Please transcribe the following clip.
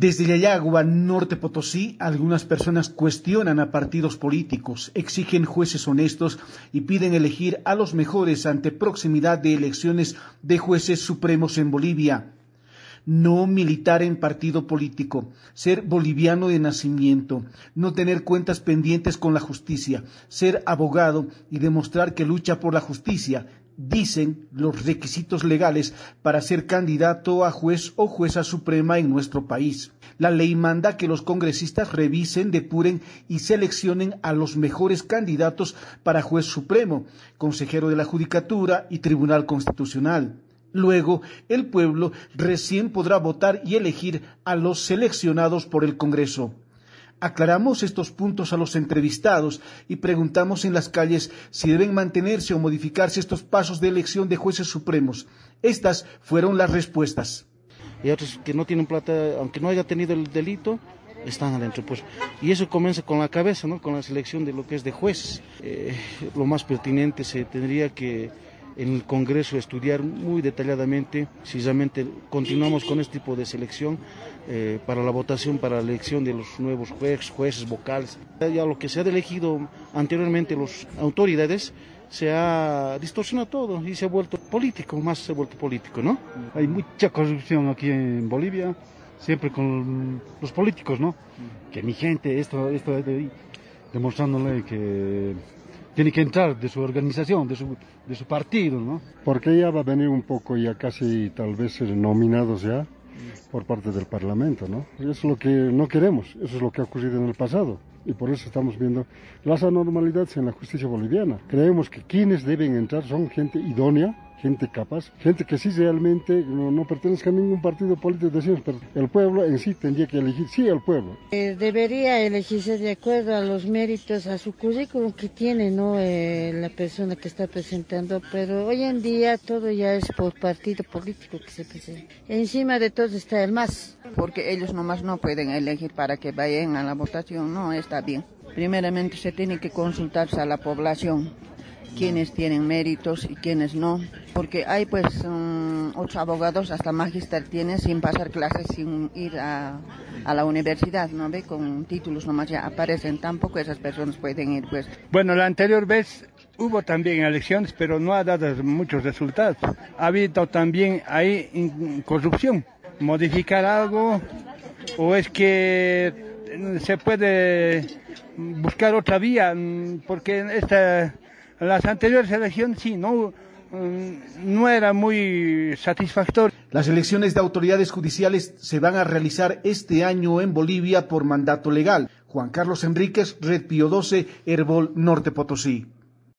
Desde Yayagua, Norte Potosí, algunas personas cuestionan a partidos políticos, exigen jueces honestos y piden elegir a los mejores ante proximidad de elecciones de jueces supremos en Bolivia. No militar en partido político, ser boliviano de nacimiento, no tener cuentas pendientes con la justicia, ser abogado y demostrar que lucha por la justicia, dicen los requisitos legales para ser candidato a juez o jueza suprema en nuestro país. La ley manda que los congresistas revisen, depuren y seleccionen a los mejores candidatos para juez supremo, consejero de la Judicatura y Tribunal Constitucional. Luego, el pueblo recién podrá votar y elegir a los seleccionados por el Congreso. Aclaramos estos puntos a los entrevistados y preguntamos en las calles si deben mantenerse o modificarse estos pasos de elección de jueces supremos. Estas fueron las respuestas. Y otros que no tienen plata, aunque no haya tenido el delito, están adentro. Pues. Y eso comienza con la cabeza, ¿no? con la selección de lo que es de jueces. Eh, lo más pertinente se tendría que en el Congreso estudiar muy detalladamente si realmente continuamos con este tipo de selección eh, para la votación, para la elección de los nuevos jueces, jueces vocales. Ya lo que se ha elegido anteriormente las autoridades se ha distorsionado todo y se ha vuelto político, más se ha vuelto político, ¿no? Hay mucha corrupción aquí en Bolivia, siempre con los políticos, ¿no? Que mi gente, esto, esto, demostrándole que tiene que entrar de su organización, de su, de su partido, ¿no? Porque ya va a venir un poco ya casi tal vez nominados ya por parte del Parlamento, ¿no? Eso es lo que no queremos, eso es lo que ha ocurrido en el pasado y por eso estamos viendo las anormalidades en la justicia boliviana. Creemos que quienes deben entrar son gente idónea, gente capaz, gente que sí realmente no, no pertenezca a ningún partido político, decimos, pero el pueblo en sí tendría que elegir, sí, el pueblo. Eh, debería elegirse de acuerdo a los méritos, a su currículum que tiene ¿no? Eh, la persona que está presentando, pero hoy en día todo ya es por partido político que se presenta. Encima de todo está el MAS. Porque ellos nomás no pueden elegir para que vayan a la votación, no está bien. Primeramente se tiene que consultarse a la población quienes tienen méritos y quienes no, porque hay pues um, ocho abogados, hasta magister tiene sin pasar clases, sin ir a, a, la universidad, ¿no ve? Con títulos nomás ya aparecen, tampoco esas personas pueden ir pues. Bueno, la anterior vez hubo también elecciones, pero no ha dado muchos resultados. Ha habido también ahí corrupción, modificar algo, o es que se puede buscar otra vía, porque esta las anteriores elecciones sí, no, mm, no era muy satisfactorio. Las elecciones de autoridades judiciales se van a realizar este año en Bolivia por mandato legal. Juan Carlos Enríquez, Red Pío 12, Herbol, Norte Potosí.